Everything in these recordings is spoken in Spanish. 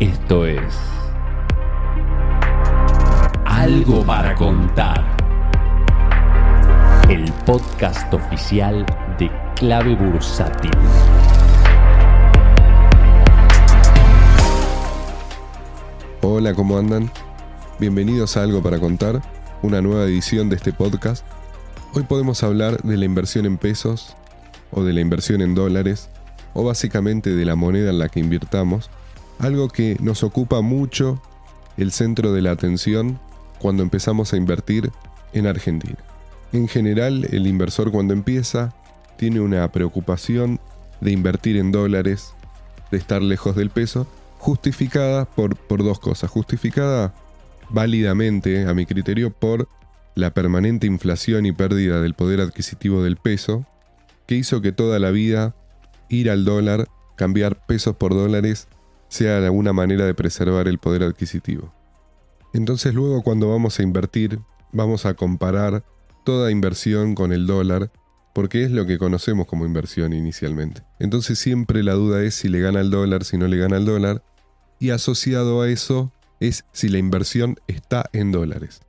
Esto es Algo para contar. El podcast oficial de Clave Bursátil. Hola, ¿cómo andan? Bienvenidos a Algo para Contar, una nueva edición de este podcast. Hoy podemos hablar de la inversión en pesos o de la inversión en dólares o básicamente de la moneda en la que invirtamos, algo que nos ocupa mucho el centro de la atención cuando empezamos a invertir en Argentina. En general, el inversor cuando empieza tiene una preocupación de invertir en dólares, de estar lejos del peso, justificada por, por dos cosas. Justificada válidamente, a mi criterio, por la permanente inflación y pérdida del poder adquisitivo del peso, que hizo que toda la vida ir al dólar, cambiar pesos por dólares, sea alguna manera de preservar el poder adquisitivo. Entonces luego cuando vamos a invertir, vamos a comparar toda inversión con el dólar, porque es lo que conocemos como inversión inicialmente. Entonces siempre la duda es si le gana el dólar, si no le gana el dólar, y asociado a eso es si la inversión está en dólares.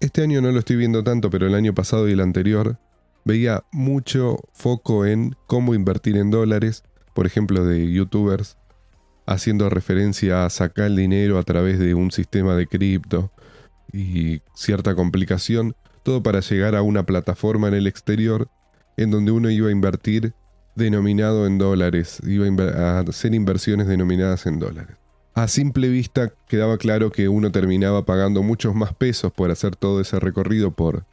Este año no lo estoy viendo tanto, pero el año pasado y el anterior veía mucho foco en cómo invertir en dólares, por ejemplo, de youtubers haciendo referencia a sacar el dinero a través de un sistema de cripto y cierta complicación, todo para llegar a una plataforma en el exterior en donde uno iba a invertir denominado en dólares, iba a hacer inversiones denominadas en dólares. A simple vista quedaba claro que uno terminaba pagando muchos más pesos por hacer todo ese recorrido por,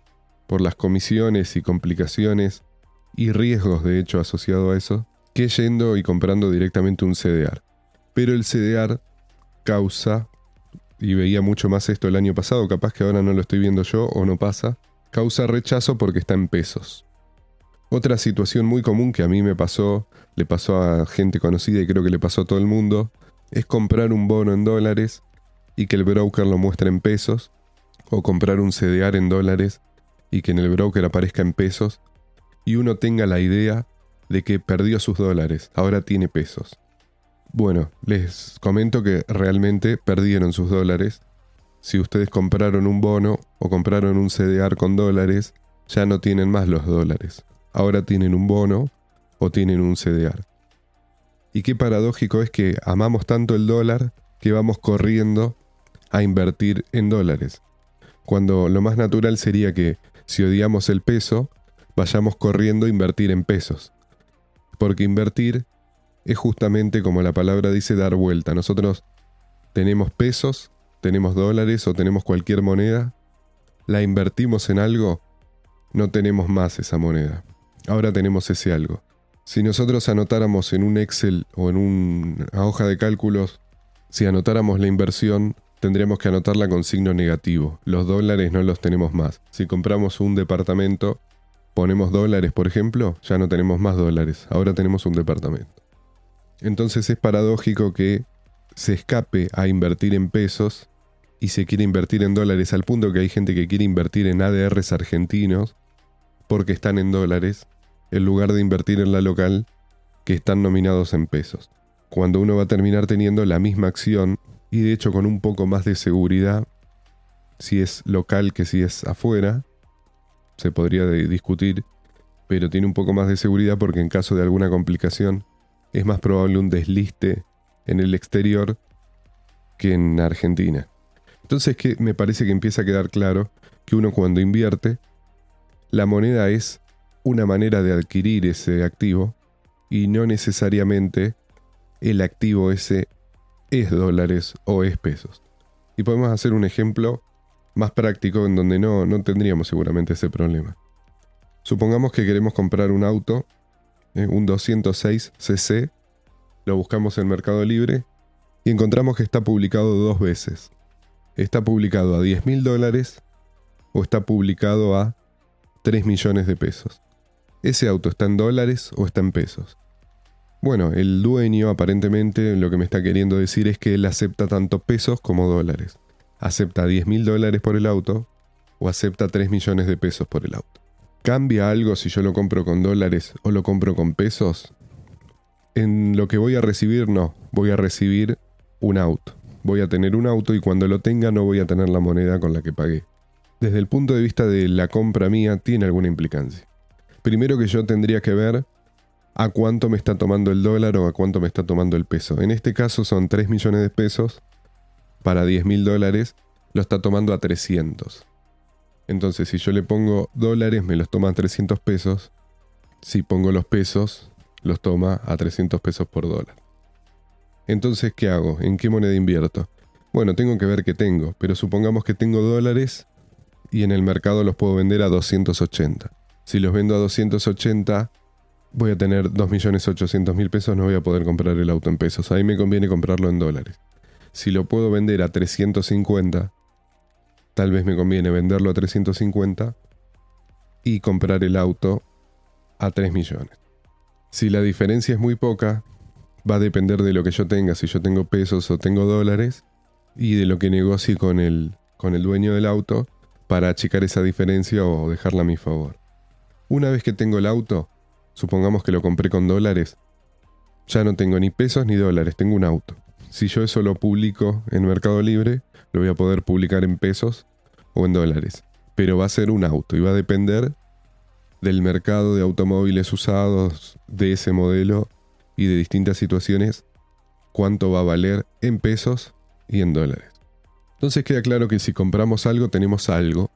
por las comisiones y complicaciones y riesgos de hecho asociado a eso, que yendo y comprando directamente un CDR. Pero el CDR causa, y veía mucho más esto el año pasado, capaz que ahora no lo estoy viendo yo o no pasa, causa rechazo porque está en pesos. Otra situación muy común que a mí me pasó, le pasó a gente conocida y creo que le pasó a todo el mundo, es comprar un bono en dólares y que el broker lo muestre en pesos, o comprar un CDR en dólares y que en el broker aparezca en pesos, y uno tenga la idea de que perdió sus dólares, ahora tiene pesos. Bueno, les comento que realmente perdieron sus dólares. Si ustedes compraron un bono o compraron un CDR con dólares, ya no tienen más los dólares. Ahora tienen un bono o tienen un CDR. Y qué paradójico es que amamos tanto el dólar que vamos corriendo a invertir en dólares. Cuando lo más natural sería que si odiamos el peso, vayamos corriendo a invertir en pesos. Porque invertir es justamente como la palabra dice dar vuelta. Nosotros tenemos pesos, tenemos dólares o tenemos cualquier moneda, la invertimos en algo, no tenemos más esa moneda. Ahora tenemos ese algo. Si nosotros anotáramos en un Excel o en una hoja de cálculos, si anotáramos la inversión, tendríamos que anotarla con signo negativo. Los dólares no los tenemos más. Si compramos un departamento, ponemos dólares, por ejemplo, ya no tenemos más dólares. Ahora tenemos un departamento. Entonces es paradójico que se escape a invertir en pesos y se quiere invertir en dólares al punto que hay gente que quiere invertir en ADRs argentinos porque están en dólares en lugar de invertir en la local que están nominados en pesos. Cuando uno va a terminar teniendo la misma acción y de hecho con un poco más de seguridad, si es local que si es afuera, se podría discutir, pero tiene un poco más de seguridad porque en caso de alguna complicación es más probable un desliste en el exterior que en Argentina. Entonces que me parece que empieza a quedar claro que uno cuando invierte, la moneda es una manera de adquirir ese activo y no necesariamente el activo ese es dólares o es pesos. Y podemos hacer un ejemplo más práctico en donde no, no tendríamos seguramente ese problema. Supongamos que queremos comprar un auto eh, un 206 cc, lo buscamos en Mercado Libre y encontramos que está publicado dos veces. Está publicado a 10 mil dólares o está publicado a 3 millones de pesos. ¿Ese auto está en dólares o está en pesos? Bueno, el dueño aparentemente lo que me está queriendo decir es que él acepta tanto pesos como dólares. Acepta 10 mil dólares por el auto o acepta 3 millones de pesos por el auto. ¿Cambia algo si yo lo compro con dólares o lo compro con pesos? En lo que voy a recibir, no. Voy a recibir un auto. voy a tener un auto y cuando lo tenga no voy a tener la moneda con la que pagué. Desde el punto de vista de la compra mía tiene alguna implicancia. Primero que yo tendría que ver a cuánto me está tomando el dólar o a cuánto me está tomando el peso. En este caso son 3 millones de pesos para 10 mil dólares, lo está tomando a 300. Entonces si yo le pongo dólares me los toma a 300 pesos. Si pongo los pesos, los toma a 300 pesos por dólar. Entonces, ¿qué hago? ¿En qué moneda invierto? Bueno, tengo que ver qué tengo, pero supongamos que tengo dólares y en el mercado los puedo vender a 280. Si los vendo a 280, voy a tener 2.800.000 pesos, no voy a poder comprar el auto en pesos. Ahí me conviene comprarlo en dólares. Si lo puedo vender a 350, tal vez me conviene venderlo a 350 y comprar el auto a 3 millones. Si la diferencia es muy poca, va a depender de lo que yo tenga, si yo tengo pesos o tengo dólares, y de lo que negocie con el, con el dueño del auto para achicar esa diferencia o dejarla a mi favor. Una vez que tengo el auto, supongamos que lo compré con dólares, ya no tengo ni pesos ni dólares, tengo un auto. Si yo eso lo publico en Mercado Libre, lo voy a poder publicar en pesos o en dólares. Pero va a ser un auto y va a depender del mercado de automóviles usados de ese modelo y de distintas situaciones cuánto va a valer en pesos y en dólares. Entonces queda claro que si compramos algo tenemos algo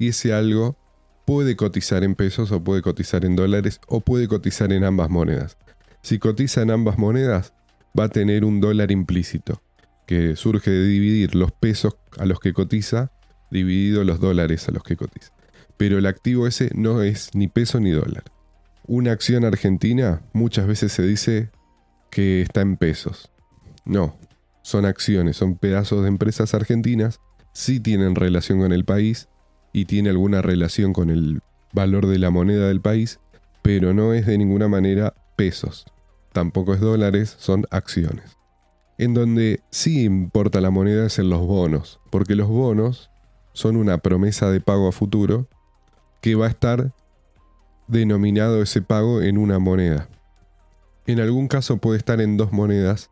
y ese algo puede cotizar en pesos o puede cotizar en dólares o puede cotizar en ambas monedas. Si cotiza en ambas monedas va a tener un dólar implícito que surge de dividir los pesos a los que cotiza dividido los dólares a los que cotiza. Pero el activo ese no es ni peso ni dólar una acción argentina muchas veces se dice que está en pesos. No, son acciones, son pedazos de empresas argentinas, sí tienen relación con el país y tiene alguna relación con el valor de la moneda del país, pero no es de ninguna manera pesos. Tampoco es dólares, son acciones. En donde sí importa la moneda es en los bonos, porque los bonos son una promesa de pago a futuro que va a estar denominado ese pago en una moneda. En algún caso puede estar en dos monedas,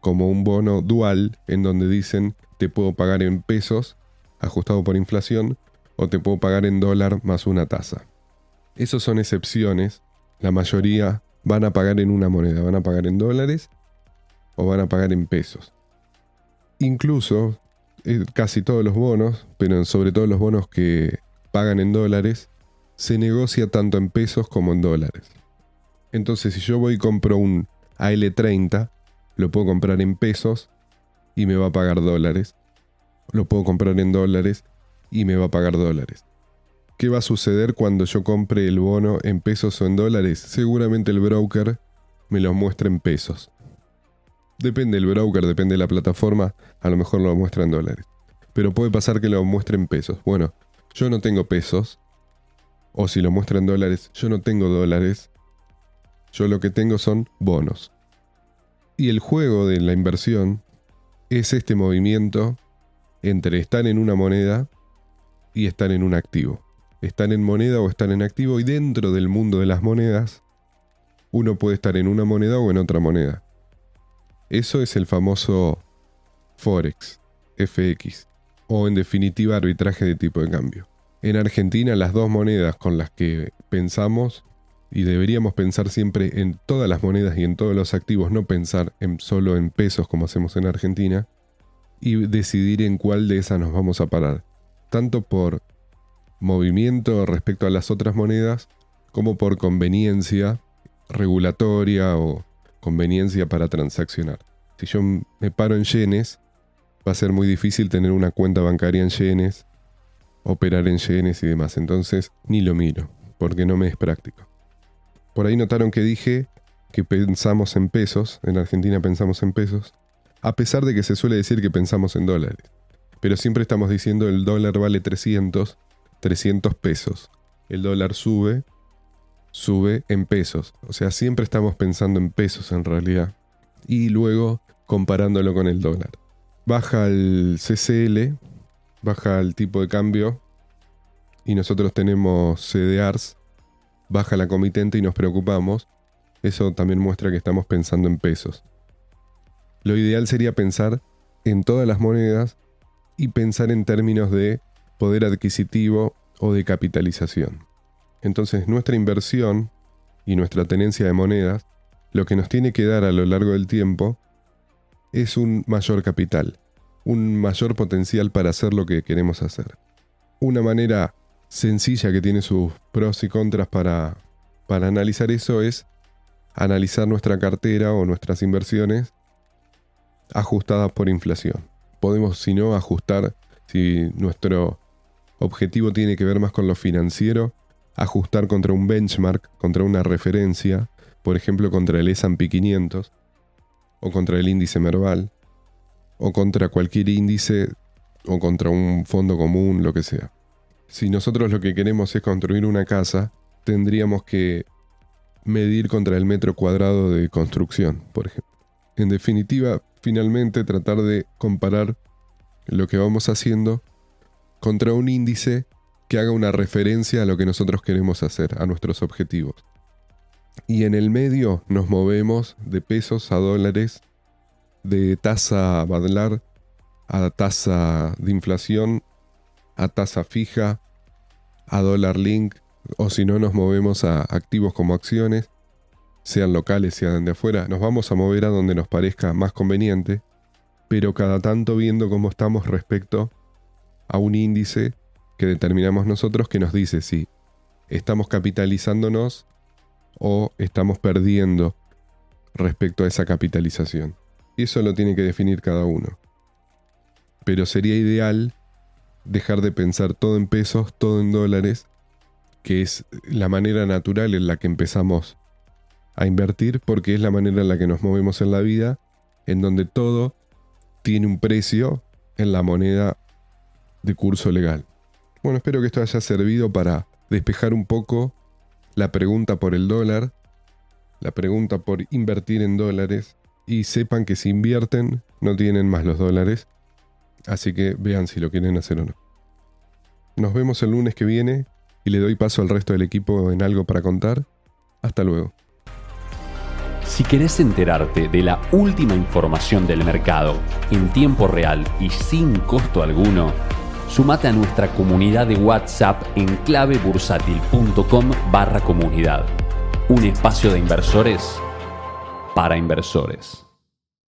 como un bono dual, en donde dicen te puedo pagar en pesos, ajustado por inflación, o te puedo pagar en dólar más una tasa. Esos son excepciones, la mayoría van a pagar en una moneda, van a pagar en dólares o van a pagar en pesos. Incluso eh, casi todos los bonos, pero sobre todo los bonos que pagan en dólares, se negocia tanto en pesos como en dólares. Entonces, si yo voy y compro un AL30, lo puedo comprar en pesos y me va a pagar dólares. Lo puedo comprar en dólares y me va a pagar dólares. ¿Qué va a suceder cuando yo compre el bono en pesos o en dólares? Seguramente el broker me lo muestra en pesos. Depende del broker, depende de la plataforma, a lo mejor lo muestra en dólares. Pero puede pasar que lo muestre en pesos. Bueno, yo no tengo pesos, o si lo muestra en dólares, yo no tengo dólares. Yo lo que tengo son bonos. Y el juego de la inversión es este movimiento entre estar en una moneda y estar en un activo. Estar en moneda o estar en activo y dentro del mundo de las monedas, uno puede estar en una moneda o en otra moneda. Eso es el famoso Forex, FX, o en definitiva arbitraje de tipo de cambio. En Argentina las dos monedas con las que pensamos y deberíamos pensar siempre en todas las monedas y en todos los activos, no pensar en, solo en pesos como hacemos en Argentina, y decidir en cuál de esas nos vamos a parar, tanto por movimiento respecto a las otras monedas, como por conveniencia regulatoria o conveniencia para transaccionar. Si yo me paro en yenes, va a ser muy difícil tener una cuenta bancaria en yenes operar en yenes y demás. Entonces ni lo miro, porque no me es práctico. Por ahí notaron que dije que pensamos en pesos, en Argentina pensamos en pesos, a pesar de que se suele decir que pensamos en dólares. Pero siempre estamos diciendo el dólar vale 300, 300 pesos. El dólar sube, sube en pesos. O sea, siempre estamos pensando en pesos en realidad. Y luego comparándolo con el dólar. Baja el CCL, baja el tipo de cambio y nosotros tenemos CDRs, baja la comitente y nos preocupamos, eso también muestra que estamos pensando en pesos. Lo ideal sería pensar en todas las monedas y pensar en términos de poder adquisitivo o de capitalización. Entonces nuestra inversión y nuestra tenencia de monedas lo que nos tiene que dar a lo largo del tiempo es un mayor capital, un mayor potencial para hacer lo que queremos hacer. Una manera sencilla que tiene sus pros y contras para, para analizar eso es analizar nuestra cartera o nuestras inversiones ajustadas por inflación. Podemos, si no, ajustar, si nuestro objetivo tiene que ver más con lo financiero, ajustar contra un benchmark, contra una referencia, por ejemplo contra el S&P 500, o contra el índice Merval, o contra cualquier índice, o contra un fondo común, lo que sea. Si nosotros lo que queremos es construir una casa, tendríamos que medir contra el metro cuadrado de construcción, por ejemplo. En definitiva, finalmente tratar de comparar lo que vamos haciendo contra un índice que haga una referencia a lo que nosotros queremos hacer, a nuestros objetivos. Y en el medio nos movemos de pesos a dólares, de tasa badlar a tasa de inflación, a tasa fija, a dólar link, o si no nos movemos a activos como acciones, sean locales, sean de afuera, nos vamos a mover a donde nos parezca más conveniente, pero cada tanto viendo cómo estamos respecto a un índice que determinamos nosotros que nos dice si estamos capitalizándonos o estamos perdiendo respecto a esa capitalización. Y eso lo tiene que definir cada uno. Pero sería ideal dejar de pensar todo en pesos, todo en dólares, que es la manera natural en la que empezamos a invertir, porque es la manera en la que nos movemos en la vida, en donde todo tiene un precio en la moneda de curso legal. Bueno, espero que esto haya servido para despejar un poco la pregunta por el dólar, la pregunta por invertir en dólares y sepan que si invierten no tienen más los dólares, así que vean si lo quieren hacer o no. Nos vemos el lunes que viene y le doy paso al resto del equipo en algo para contar. Hasta luego. Si querés enterarte de la última información del mercado en tiempo real y sin costo alguno, sumate a nuestra comunidad de WhatsApp en clavebursátil.com barra comunidad. Un espacio de inversores para inversores.